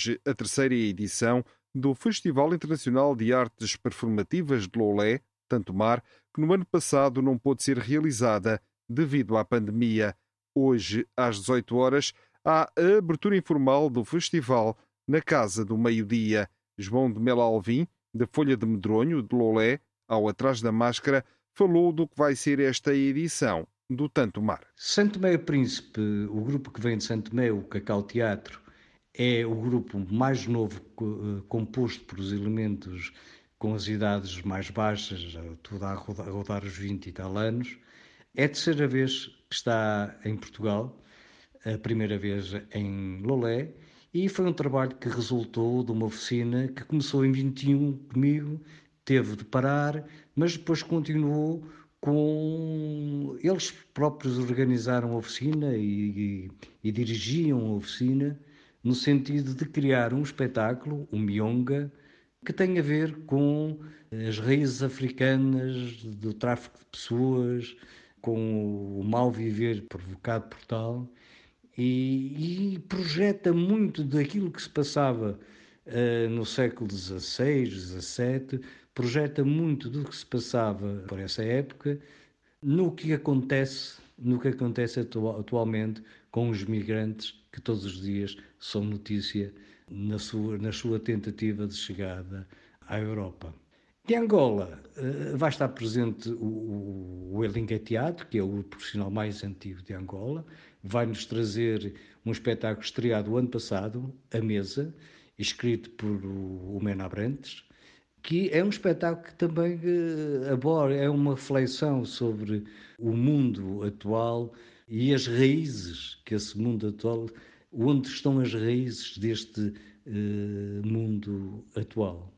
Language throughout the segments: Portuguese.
Hoje a terceira edição do Festival Internacional de Artes Performativas de Lolé, Tanto Mar, que no ano passado não pôde ser realizada devido à pandemia. Hoje, às 18 horas, há a abertura informal do festival na Casa do Meio-Dia. João de Mela Alvim, da Folha de Medronho, de Lolé, ao Atrás da Máscara, falou do que vai ser esta edição do Tanto Mar. Santo Meio Príncipe, o grupo que vem de Santo Meio, o Cacau Teatro, é o grupo mais novo eh, composto por os elementos com as idades mais baixas, tudo a rodar, a rodar os 20 e tal anos. É a terceira vez que está em Portugal, a primeira vez em Lolé, e foi um trabalho que resultou de uma oficina que começou em 21 comigo, teve de parar, mas depois continuou com. Eles próprios organizaram a oficina e, e, e dirigiam a oficina no sentido de criar um espetáculo, o um Mionga, que tem a ver com as raízes africanas do tráfico de pessoas, com o mal viver provocado por tal, e, e projeta muito daquilo que se passava uh, no século XVI, XVII, projeta muito do que se passava por essa época no que acontece, no que acontece atualmente com os migrantes que todos os dias são notícia na sua, na sua tentativa de chegada à Europa. De Angola eh, vai estar presente o, o Elinga Teatro, que é o profissional mais antigo de Angola, vai-nos trazer um espetáculo estreado o ano passado, A Mesa, escrito por o Mena Abrantes, que é um espetáculo que também uh, aborda, é uma reflexão sobre o mundo atual e as raízes que esse mundo atual, onde estão as raízes deste uh, mundo atual.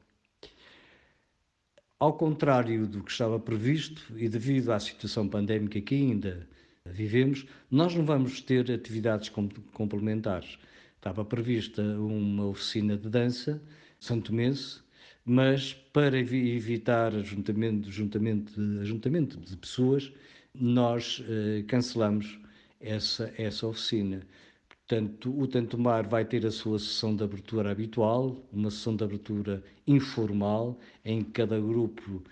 Ao contrário do que estava previsto e devido à situação pandémica que ainda vivemos, nós não vamos ter atividades complementares. Estava prevista uma oficina de dança santomense, mas para evitar ajuntamento, ajuntamento, ajuntamento de pessoas, nós eh, cancelamos essa, essa oficina. Portanto, o Tanto Mar vai ter a sua sessão de abertura habitual, uma sessão de abertura informal, em que cada grupo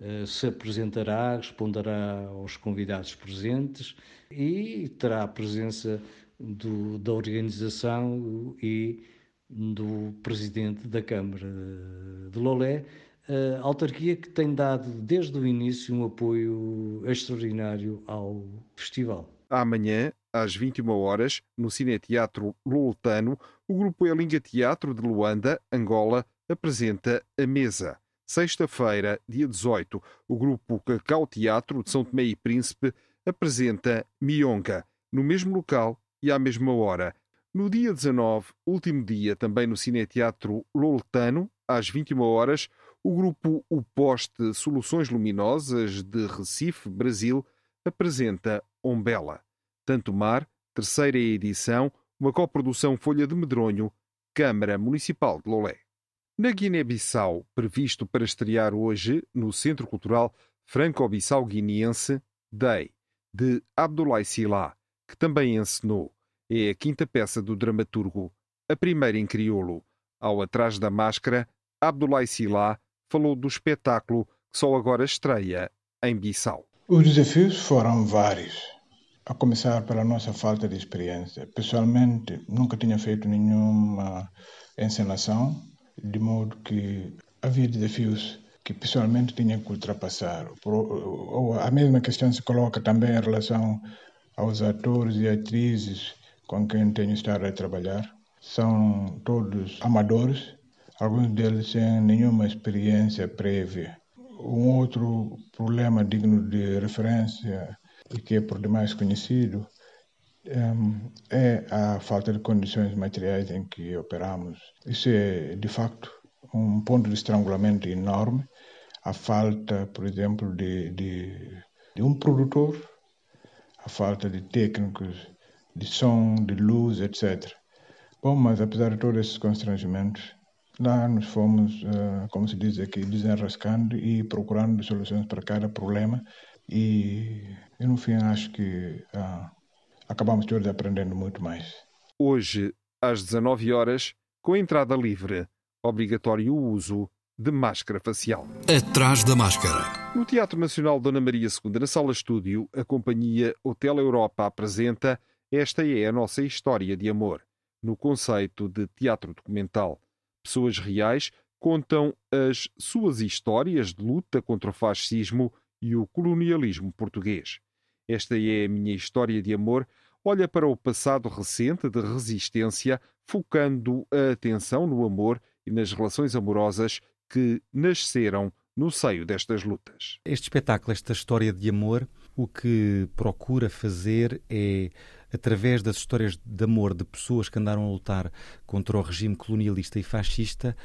uh, se apresentará, responderá aos convidados presentes e terá a presença do, da organização e do presidente da Câmara de Lolé, a autarquia que tem dado desde o início um apoio extraordinário ao festival. Amanhã, às 21 horas, no Cineteatro Loltano, o grupo Elinga Teatro de Luanda, Angola, apresenta A Mesa. Sexta-feira, dia 18, o grupo Cacau Teatro de São Tomé e Príncipe apresenta Mionga, no mesmo local e à mesma hora. No dia 19, último dia, também no Cineteatro Loltano, às 21 horas, o grupo O Poste Soluções Luminosas de Recife, Brasil, apresenta Ombela. Tanto Mar, terceira edição, uma coprodução Folha de Medronho, Câmara Municipal de Lolé. Na Guiné-Bissau, previsto para estrear hoje no Centro Cultural Franco-Bissau-Guineense, Day, de Abdoulaye Sila, que também encenou. É a quinta peça do dramaturgo, a primeira em crioulo. Ao Atrás da Máscara, Abdoulaye Sila falou do espetáculo que só agora estreia em Bissau. Os desafios foram vários a começar pela nossa falta de experiência. Pessoalmente, nunca tinha feito nenhuma encenação, de modo que havia desafios que pessoalmente tinha que ultrapassar. Ou a mesma questão se coloca também em relação aos atores e atrizes com quem tenho estado a trabalhar. São todos amadores, alguns deles sem nenhuma experiência prévia. Um outro problema digno de referência e que é por demais conhecido um, é a falta de condições materiais em que operamos. Isso é, de facto, um ponto de estrangulamento enorme. A falta, por exemplo, de, de, de um produtor, a falta de técnicos de som, de luz, etc. Bom, mas apesar de todos esses constrangimentos, lá nos fomos, uh, como se diz aqui, desenrascando e procurando soluções para cada problema e, e no fim acho que uh, acabamos todos aprendendo muito mais. Hoje, às 19 horas, com entrada livre, obrigatório o uso de máscara facial. Atrás da máscara. No Teatro Nacional Dona Maria II, na Sala Estúdio, a companhia Hotel Europa apresenta Esta é a nossa história de amor, no conceito de teatro documental. Pessoas reais contam as suas histórias de luta contra o fascismo e o colonialismo português. Esta é a minha história de amor. Olha para o passado recente de resistência, focando a atenção no amor e nas relações amorosas que nasceram no seio destas lutas. Este espetáculo, esta história de amor, o que procura fazer é, através das histórias de amor de pessoas que andaram a lutar contra o regime colonialista e fascista,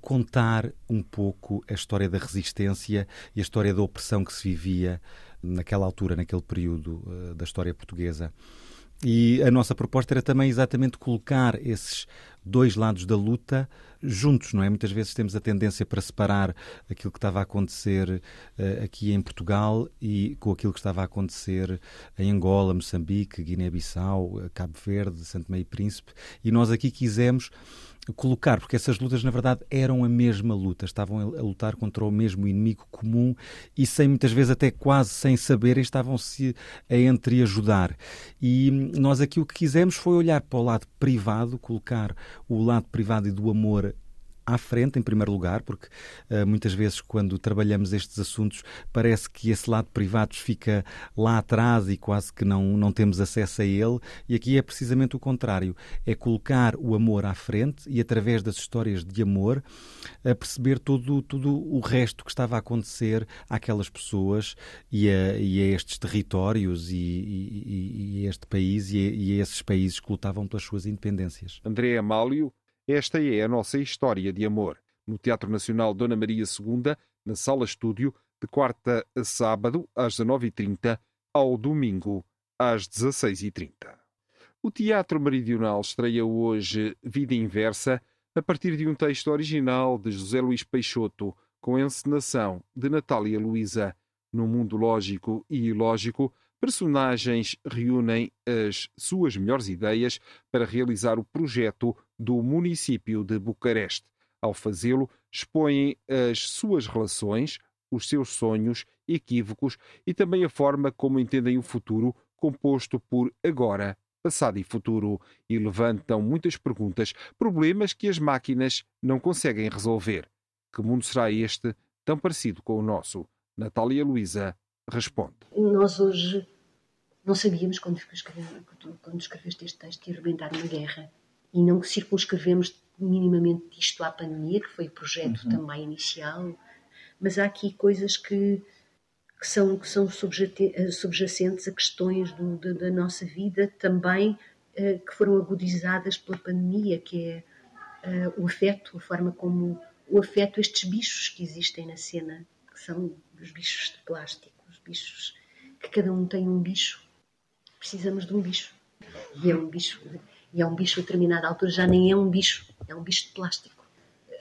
contar um pouco a história da resistência e a história da opressão que se vivia naquela altura, naquele período uh, da história portuguesa. E a nossa proposta era também exatamente colocar esses dois lados da luta juntos, não é? Muitas vezes temos a tendência para separar aquilo que estava a acontecer uh, aqui em Portugal e com aquilo que estava a acontecer em Angola, Moçambique, Guiné-Bissau, Cabo Verde, Santo Meio Príncipe. E nós aqui quisemos colocar, porque essas lutas na verdade eram a mesma luta, estavam a lutar contra o mesmo inimigo comum e sem muitas vezes até quase sem saberem estavam-se a entreajudar. E nós aqui o que quisemos foi olhar para o lado privado, colocar o lado privado e do amor à frente, em primeiro lugar, porque uh, muitas vezes, quando trabalhamos estes assuntos, parece que esse lado privado fica lá atrás e quase que não, não temos acesso a ele. E aqui é precisamente o contrário: é colocar o amor à frente e, através das histórias de amor, a perceber todo, todo o resto que estava a acontecer àquelas pessoas e a, e a estes territórios e, e, e, a este país e a, e a esses países que lutavam pelas suas independências. André Amálio esta é a nossa história de amor. No Teatro Nacional Dona Maria II, na Sala Estúdio, de quarta a sábado, às 19h30, ao domingo, às 16h30. O Teatro Meridional estreia hoje Vida Inversa, a partir de um texto original de José Luís Peixoto, com encenação de Natália Luísa. No mundo lógico e ilógico, personagens reúnem as suas melhores ideias para realizar o projeto do município de Bucareste. Ao fazê-lo, expõem as suas relações, os seus sonhos, equívocos e também a forma como entendem o futuro, composto por agora, passado e futuro, e levantam muitas perguntas, problemas que as máquinas não conseguem resolver. Que mundo será este, tão parecido com o nosso? Natália Luísa responde. Nós hoje não sabíamos quando, quando escreveste este texto que ia arrebentar uma guerra e não circunscrevemos minimamente isto à pandemia, que foi o projeto uhum. também inicial, mas há aqui coisas que, que são, que são subjacentes a questões do, da, da, nossa vida também uh, que foram agudizadas pela pandemia, que é uh, o afeto, a forma como o afeto, estes bichos que existem na cena, que são os bichos de plástico, bichos que cada um tem um bicho, precisamos de um bicho. E é um bicho, e é um bicho a determinada altura já nem é um bicho, é um bicho de plástico.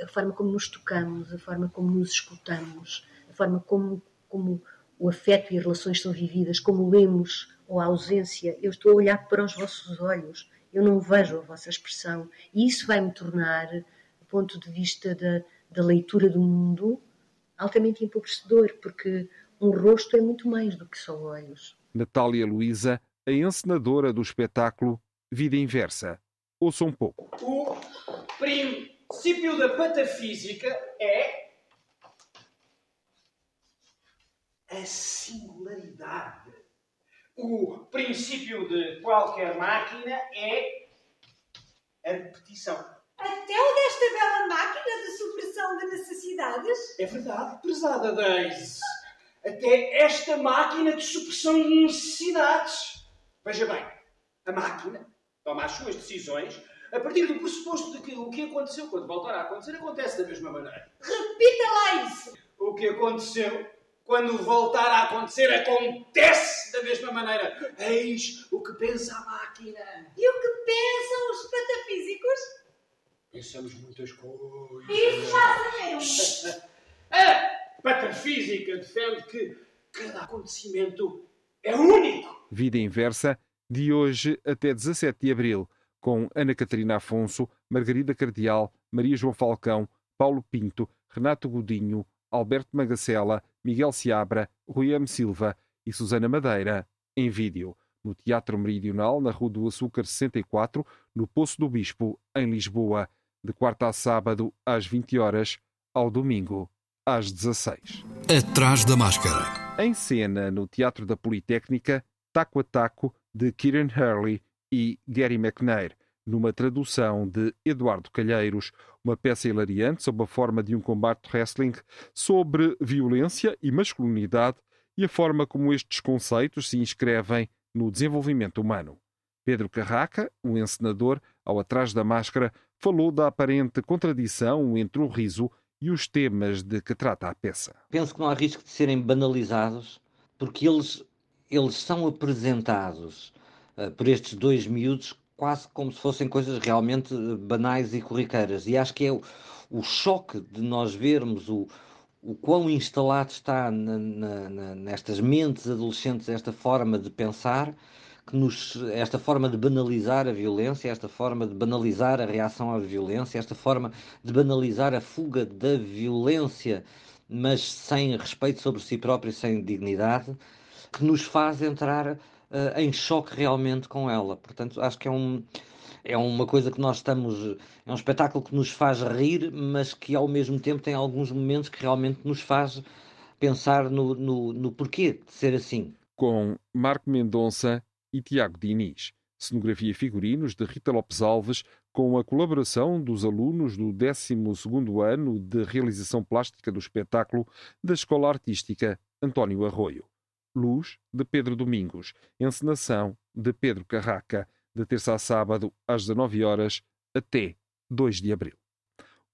A forma como nos tocamos, a forma como nos escutamos, a forma como, como o afeto e as relações são vividas, como lemos ou a ausência. Eu estou a olhar para os vossos olhos, eu não vejo a vossa expressão. E isso vai me tornar, do ponto de vista da, da leitura do mundo, altamente empobrecedor, porque um rosto é muito mais do que só olhos. Natália Luísa, a encenadora do espetáculo Vida Inversa. Ouça um pouco. O princípio da patafísica é a singularidade. O princípio de qualquer máquina é a repetição. Até o desta bela máquina de supressão de necessidades? É verdade, prezada Daisy. Até esta máquina de supressão de necessidades. Veja bem, a máquina toma as suas decisões a partir do pressuposto de que o que aconteceu quando voltar a acontecer acontece da mesma maneira. Repita lá isso. O que aconteceu quando voltar a acontecer acontece da mesma maneira. Eis o que pensa a máquina. E o que pensam os patafísicos? Pensamos muitas coisas. Isso já sabemos. A patafísica defende que cada acontecimento é único. Vida Inversa, de hoje até 17 de abril, com Ana Catarina Afonso, Margarida Cardial, Maria João Falcão, Paulo Pinto, Renato Godinho, Alberto Magacela, Miguel Seabra, Rui M. Silva e Susana Madeira, em vídeo, no Teatro Meridional, na Rua do Açúcar 64, no Poço do Bispo, em Lisboa, de quarta a sábado, às 20 horas, ao domingo, às 16. Atrás da máscara. Em cena, no Teatro da Politécnica, Taco a Taco, de Kieran Hurley e Gary McNair, numa tradução de Eduardo Calheiros, uma peça hilariante sob a forma de um combate wrestling sobre violência e masculinidade e a forma como estes conceitos se inscrevem no desenvolvimento humano. Pedro Carraca, o encenador, ao atrás da máscara, falou da aparente contradição entre o riso e os temas de que trata a peça. Penso que não há risco de serem banalizados, porque eles, eles são apresentados uh, por estes dois miúdos quase como se fossem coisas realmente banais e corriqueiras. E acho que é o, o choque de nós vermos o, o quão instalado está na, na, nestas mentes adolescentes esta forma de pensar, que nos, esta forma de banalizar a violência, esta forma de banalizar a reação à violência, esta forma de banalizar a fuga da violência, mas sem respeito sobre si próprio sem dignidade, que nos faz entrar uh, em choque realmente com ela. Portanto, acho que é um é uma coisa que nós estamos. É um espetáculo que nos faz rir, mas que ao mesmo tempo tem alguns momentos que realmente nos faz pensar no, no, no porquê de ser assim. Com Marco Mendonça e Tiago Diniz. Cenografia e figurinos de Rita Lopes Alves, com a colaboração dos alunos do 12 ano de realização plástica do espetáculo da Escola Artística António Arroio. Luz, de Pedro Domingos. Encenação, de Pedro Carraca de terça a sábado, às 19 horas, até 2 de abril.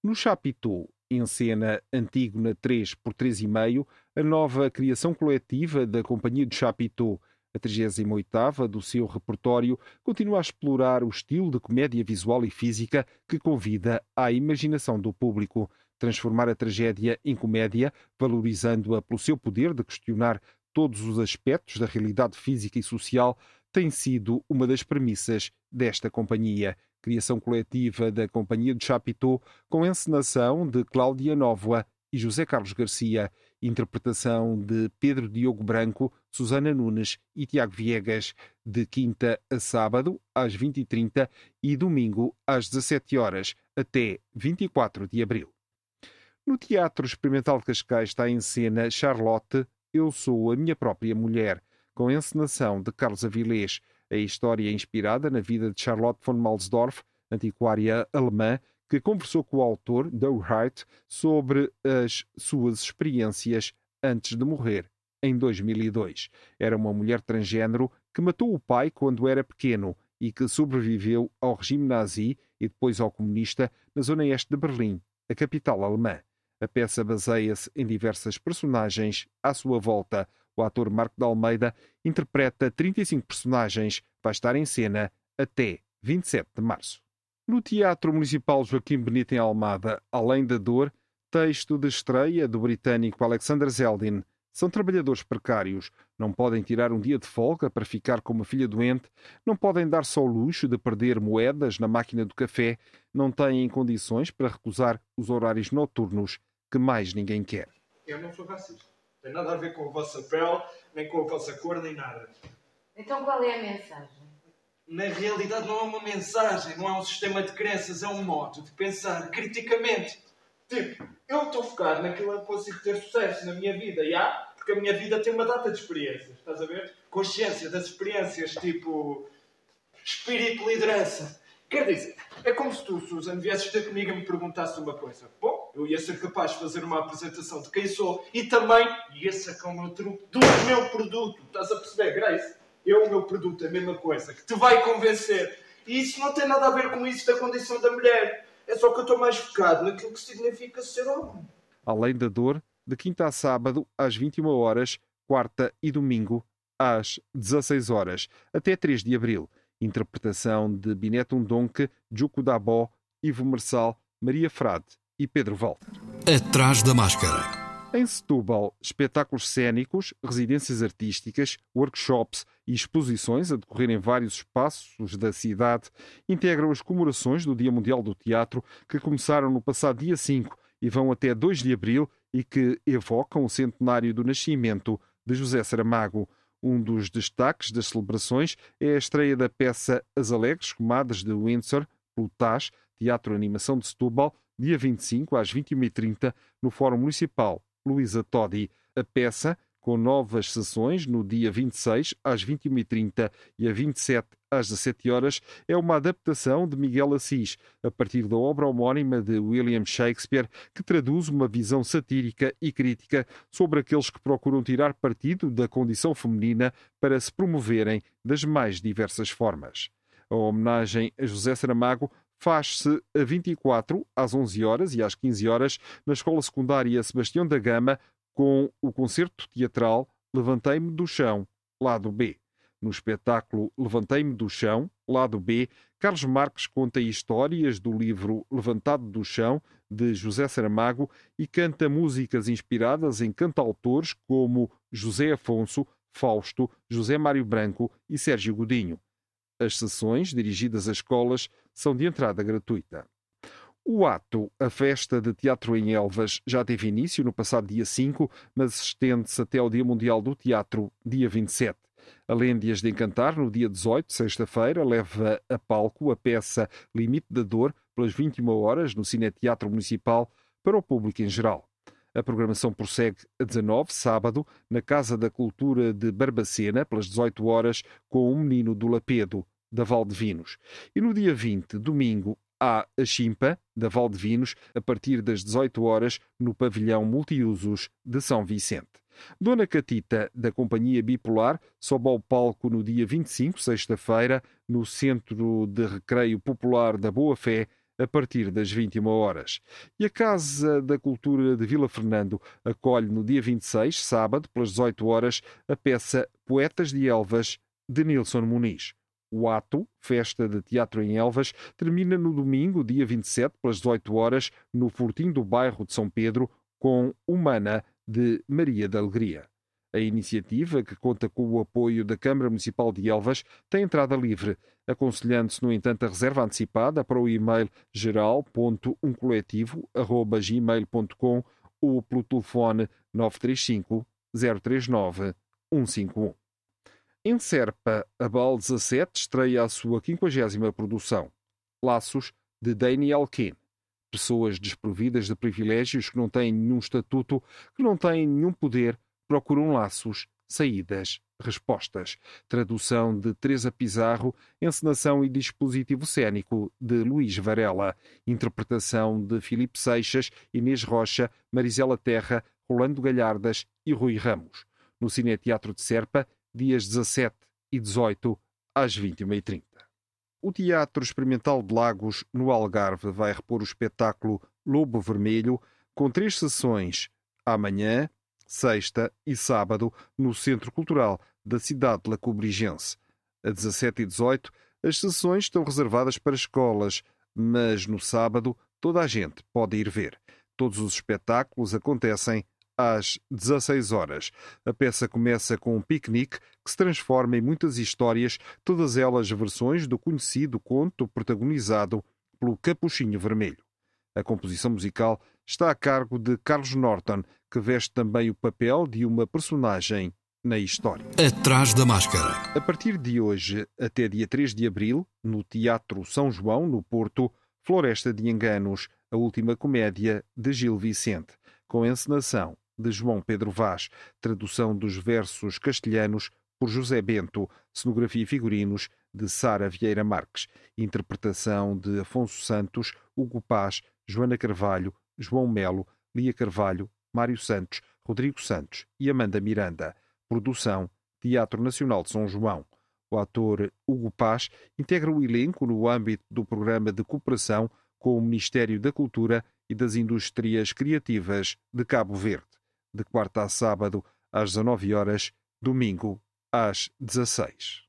No Chapitou, em cena Antígona 3 por 3,5, a nova criação coletiva da Companhia de Chapitou, a 38 do seu repertório, continua a explorar o estilo de comédia visual e física que convida à imaginação do público, transformar a tragédia em comédia, valorizando-a pelo seu poder de questionar todos os aspectos da realidade física e social, tem sido uma das premissas desta companhia. Criação coletiva da Companhia de Chapitou, com encenação de Cláudia Nóvoa e José Carlos Garcia, interpretação de Pedro Diogo Branco, Susana Nunes e Tiago Viegas, de quinta a sábado, às 20h30 e domingo, às 17 horas até 24 de abril. No Teatro Experimental de Cascais está em cena Charlotte, Eu Sou a Minha Própria Mulher, com encenação de Carlos Avilés. A história é inspirada na vida de Charlotte von Malsdorf, antiquária alemã, que conversou com o autor, Doug Hart, sobre as suas experiências antes de morrer, em 2002. Era uma mulher transgênero que matou o pai quando era pequeno e que sobreviveu ao regime nazi e depois ao comunista na zona este de Berlim, a capital alemã. A peça baseia-se em diversas personagens à sua volta, o ator Marco de Almeida interpreta 35 personagens. Vai estar em cena até 27 de março. No Teatro Municipal Joaquim Benito em Almada, Além da Dor, texto de estreia do britânico Alexander Zeldin. São trabalhadores precários, não podem tirar um dia de folga para ficar com uma filha doente, não podem dar-se ao luxo de perder moedas na máquina do café, não têm condições para recusar os horários noturnos que mais ninguém quer. Eu não sou racista. Tem nada a ver com a vossa pele, nem com a vossa cor, nem nada. Então qual é a mensagem? Na realidade não é uma mensagem, não é um sistema de crenças, é um modo de pensar criticamente. Tipo, eu estou focado naquilo que consigo ter sucesso na minha vida, há, porque a minha vida tem uma data de experiências, estás a ver? Consciência das experiências, tipo espírito liderança. Quer dizer, é como se tu, Susan, viesses ter comigo e me perguntasse uma coisa. Bom, eu ia ser capaz de fazer uma apresentação de quem sou e também ia sacar o meu truque do meu produto. Estás a perceber, Grace? Eu, o meu produto, a mesma coisa, que te vai convencer. E isso não tem nada a ver com isso da condição da mulher. É só que eu estou mais focado naquilo que significa ser homem. Além da dor, de quinta a sábado, às 21 horas, quarta e domingo, às 16 horas, até 3 de abril. Interpretação de Bineto Undonque, Juco Dabó, Ivo Marçal, Maria Frade e Pedro Walter. Atrás da máscara. Em Setúbal, espetáculos cênicos, residências artísticas, workshops e exposições a decorrer em vários espaços da cidade integram as comemorações do Dia Mundial do Teatro que começaram no passado dia 5 e vão até 2 de abril e que evocam o centenário do nascimento de José Saramago. Um dos destaques das celebrações é a estreia da peça As Alegres Comadres de Windsor, pelo TAS, Teatro Animação de Setúbal, dia 25 às 21h30, no Fórum Municipal Luísa Todi. A peça, com novas sessões no dia 26 às 21h30 e a 27 às 17 horas, é uma adaptação de Miguel Assis, a partir da obra homónima de William Shakespeare, que traduz uma visão satírica e crítica sobre aqueles que procuram tirar partido da condição feminina para se promoverem das mais diversas formas. A homenagem a José Saramago faz-se a 24, às 11 horas e às 15 horas, na Escola Secundária Sebastião da Gama, com o concerto teatral Levantei-me do Chão, lado B. No espetáculo Levantei-me do Chão, lado B, Carlos Marques conta histórias do livro Levantado do Chão, de José Saramago, e canta músicas inspiradas em cantautores como José Afonso, Fausto, José Mário Branco e Sérgio Godinho. As sessões, dirigidas a escolas, são de entrada gratuita. O ato, a festa de teatro em Elvas, já teve início no passado dia 5, mas estende-se até ao Dia Mundial do Teatro, dia 27. Além de as de encantar, no dia 18, sexta-feira, leva a palco a peça Limite da Dor, pelas 21 horas, no Cine Teatro Municipal, para o público em geral. A programação prossegue a 19, sábado, na Casa da Cultura de Barbacena, pelas 18 horas, com o Menino do Lapedo, da Valdevinos. E no dia 20, domingo, há a Chimpa, da Valdevinos, a partir das 18 horas, no pavilhão multiusos de São Vicente. Dona Catita, da Companhia Bipolar, sobe ao palco no dia 25, sexta-feira, no Centro de Recreio Popular da Boa Fé, a partir das 21 horas. E a Casa da Cultura de Vila Fernando acolhe no dia 26, sábado, pelas 18 horas, a peça Poetas de Elvas, de Nilson Muniz. O ato, festa de teatro em Elvas, termina no domingo, dia 27, pelas 18 horas, no Fortim do bairro de São Pedro, com Humana, de Maria da Alegria. A iniciativa, que conta com o apoio da Câmara Municipal de Elvas, tem entrada livre, aconselhando-se, no entanto, a reserva antecipada para o e-mail geral.umcoletivo.gmail.com ou pelo telefone 935 039 151. Em Serpa, a BAL 17 estreia a sua 50 produção, Laços, de Daniel Keane. Pessoas desprovidas de privilégios que não têm nenhum estatuto, que não têm nenhum poder, procuram laços, saídas, respostas. Tradução de Teresa Pizarro, encenação e dispositivo cênico de Luís Varela. Interpretação de Filipe Seixas, Inês Rocha, Marisela Terra, Rolando Galhardas e Rui Ramos. No Cine Teatro de Serpa, dias 17 e 18 às 21h30. O Teatro Experimental de Lagos, no Algarve, vai repor o espetáculo Lobo Vermelho, com três sessões, amanhã, sexta e sábado, no Centro Cultural da cidade de Lacobrigense. A 17 e 18, as sessões estão reservadas para escolas, mas no sábado toda a gente pode ir ver. Todos os espetáculos acontecem às 16 horas. A peça começa com um piquenique que se transforma em muitas histórias, todas elas versões do conhecido conto protagonizado pelo Capuchinho Vermelho. A composição musical está a cargo de Carlos Norton, que veste também o papel de uma personagem na história. Atrás da máscara. A partir de hoje até dia 3 de abril, no Teatro São João, no Porto, Floresta de Enganos, a última comédia de Gil Vicente, com encenação de João Pedro Vaz, tradução dos versos castelhanos por José Bento, cenografia e figurinos de Sara Vieira Marques, interpretação de Afonso Santos, Hugo Paz, Joana Carvalho, João Melo, Lia Carvalho, Mário Santos, Rodrigo Santos e Amanda Miranda. Produção Teatro Nacional de São João. O ator Hugo Paz integra o elenco no âmbito do programa de cooperação com o Ministério da Cultura e das Indústrias Criativas de Cabo Verde, de quarta a sábado às 19 horas, domingo às 16.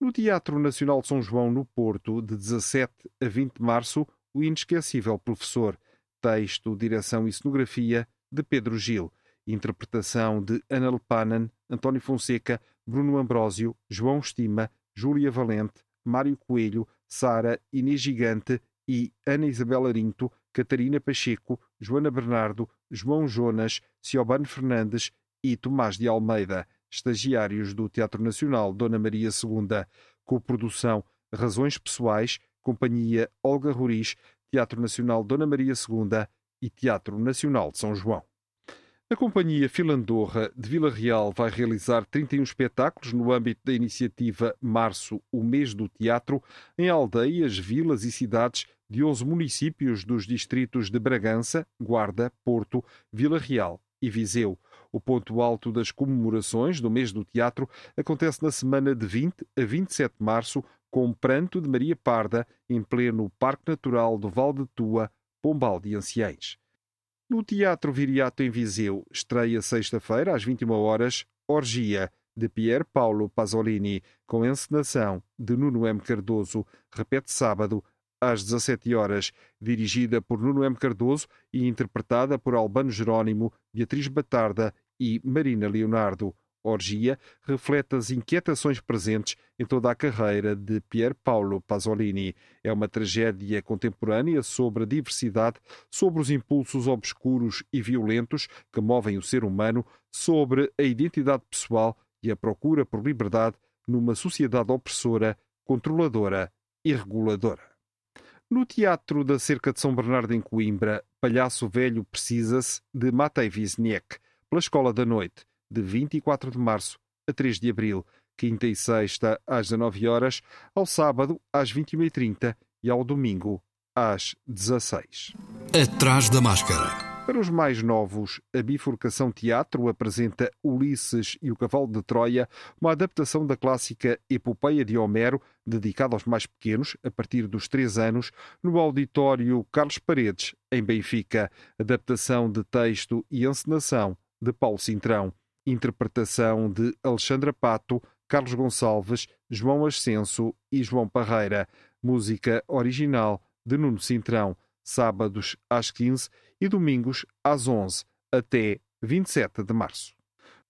No Teatro Nacional de São João, no Porto, de 17 a 20 de março, o inesquecível professor, texto, direção e cenografia de Pedro Gil, interpretação de Ana Lepanan, António Fonseca, Bruno Ambrósio, João Estima, Júlia Valente, Mário Coelho, Sara Inês Gigante e Ana Isabel Arinto, Catarina Pacheco, Joana Bernardo, João Jonas, Ciobano Fernandes e Tomás de Almeida, estagiários do Teatro Nacional Dona Maria II, co-produção Razões Pessoais, Companhia Olga Roriz, Teatro Nacional Dona Maria II e Teatro Nacional de São João. A Companhia Filandorra de Vila Real vai realizar 31 espetáculos no âmbito da iniciativa Março, o mês do teatro, em aldeias, vilas e cidades de 11 municípios dos distritos de Bragança, Guarda, Porto, Vila Real e Viseu. O ponto alto das comemorações do mês do teatro acontece na semana de 20 a 27 de março, com Pranto de Maria Parda, em pleno Parque Natural do Val de Tua, Pombal de Anciães. No Teatro Viriato em Viseu, estreia sexta-feira às 21 horas Orgia, de Pier Paolo Pasolini, com encenação de Nuno M. Cardoso. Repete sábado às 17 horas, dirigida por Nuno M. Cardoso e interpretada por Albano Jerónimo, Beatriz Batarda e Marina Leonardo. Orgia reflete as inquietações presentes em toda a carreira de Pier Paolo Pasolini. É uma tragédia contemporânea sobre a diversidade, sobre os impulsos obscuros e violentos que movem o ser humano, sobre a identidade pessoal e a procura por liberdade numa sociedade opressora, controladora e reguladora. No Teatro da Cerca de São Bernardo em Coimbra, Palhaço Velho Precisa-se, de Matei Wisniewski, pela Escola da Noite de 24 de março a 3 de abril, quinta e sexta às 19 horas, ao sábado às 21h30 e ao domingo às 16. Atrás da máscara. Para os mais novos, a Bifurcação Teatro apresenta Ulisses e o Cavalo de Troia, uma adaptação da clássica Epopeia de Homero, dedicada aos mais pequenos, a partir dos 3 anos, no auditório Carlos Paredes, em Benfica. Adaptação de texto e encenação de Paulo Cintrão interpretação de Alexandra Pato, Carlos Gonçalves, João Ascenso e João Parreira. Música original de Nuno Cintrão, sábados às 15 e domingos às 11, até 27 de março.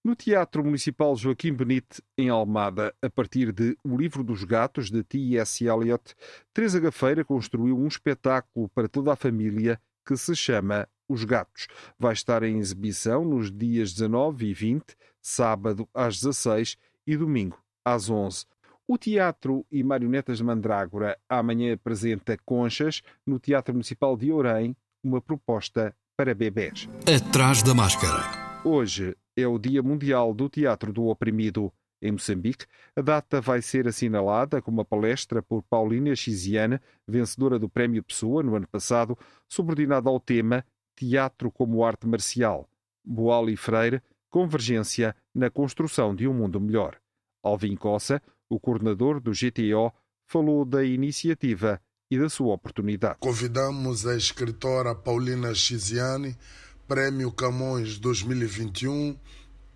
No Teatro Municipal Joaquim Benite, em Almada, a partir de O Livro dos Gatos, de T.S. Eliot, Teresa Gafeira construiu um espetáculo para toda a família que se chama os Gatos. Vai estar em exibição nos dias 19 e 20, sábado às 16 e domingo às 11. O Teatro e Marionetas de Mandrágora amanhã apresenta Conchas no Teatro Municipal de Orem, uma proposta para bebés. Atrás da máscara. Hoje é o Dia Mundial do Teatro do Oprimido. Em Moçambique, a data vai ser assinalada com uma palestra por Paulina Xiziana, vencedora do Prémio Pessoa no ano passado, subordinada ao tema Teatro como arte marcial. Boal e Freire, convergência na construção de um mundo melhor. Alvin Cossa, o coordenador do GTO, falou da iniciativa e da sua oportunidade. Convidamos a escritora Paulina Chiziani, Prémio Camões 2021,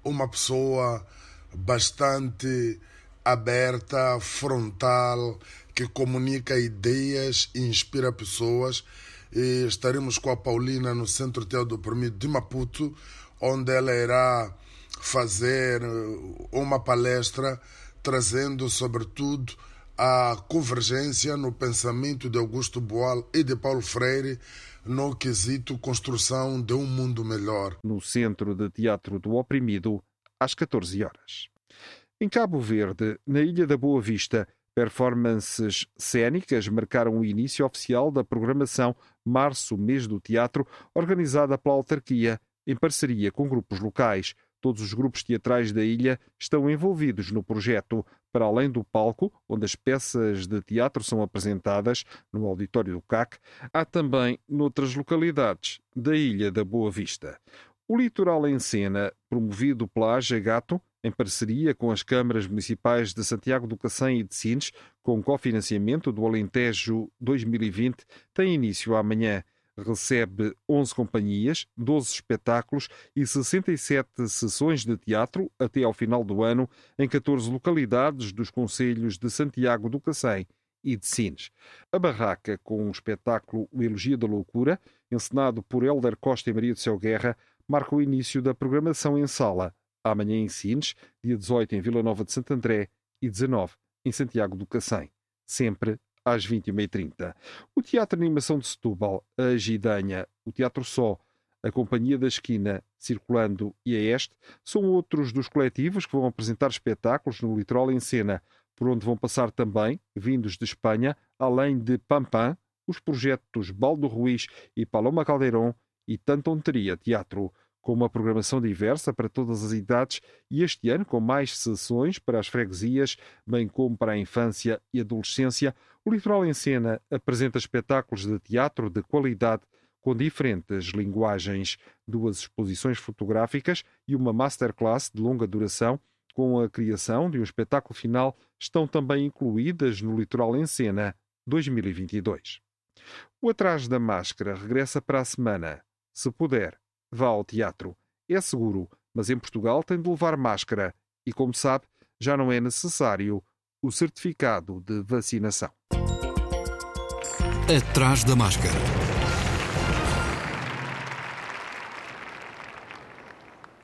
uma pessoa bastante aberta, frontal, que comunica ideias e inspira pessoas e estaremos com a Paulina no Centro Teodoro Permido de Maputo, onde ela irá fazer uh, uma palestra trazendo, sobretudo, a convergência no pensamento de Augusto Boal e de Paulo Freire no quesito construção de um mundo melhor. No Centro de Teatro do Oprimido, às 14 horas. Em Cabo Verde, na Ilha da Boa Vista, Performances cênicas marcaram o início oficial da programação Março Mês do Teatro, organizada pela autarquia, em parceria com grupos locais. Todos os grupos teatrais da ilha estão envolvidos no projeto. Para além do palco, onde as peças de teatro são apresentadas, no auditório do CAC, há também noutras localidades da Ilha da Boa Vista. O Litoral em Cena, promovido pela AGA Gato, em parceria com as câmaras municipais de Santiago do Cacém e de Sines, com cofinanciamento do Alentejo 2020, tem início amanhã. Recebe 11 companhias, 12 espetáculos e 67 sessões de teatro até ao final do ano em 14 localidades dos concelhos de Santiago do Cacém e de Sines. A barraca, com o espetáculo O Elogia da Loucura, encenado por Helder Costa e Maria do Céu Guerra, marca o início da programação em sala amanhã em Sines, dia 18 em Vila Nova de Santo André e 19 em Santiago do Cacém, sempre às 21h30. O Teatro de Animação de Setúbal, a Gidanha, o Teatro Só, a Companhia da Esquina, Circulando e a Este são outros dos coletivos que vão apresentar espetáculos no Litoral em Cena, por onde vão passar também, vindos de Espanha, além de Pampam, os projetos Baldo Ruiz e Paloma Caldeirão e Tantonteria Teatro com uma programação diversa para todas as idades e este ano com mais sessões para as freguesias, bem como para a infância e adolescência, o Litoral em Cena apresenta espetáculos de teatro de qualidade com diferentes linguagens, duas exposições fotográficas e uma masterclass de longa duração com a criação de um espetáculo final estão também incluídas no Litoral em Cena 2022. O Atrás da Máscara regressa para a semana. Se puder, vá ao teatro. É seguro, mas em Portugal tem de levar máscara e, como sabe, já não é necessário o certificado de vacinação. Atrás da máscara.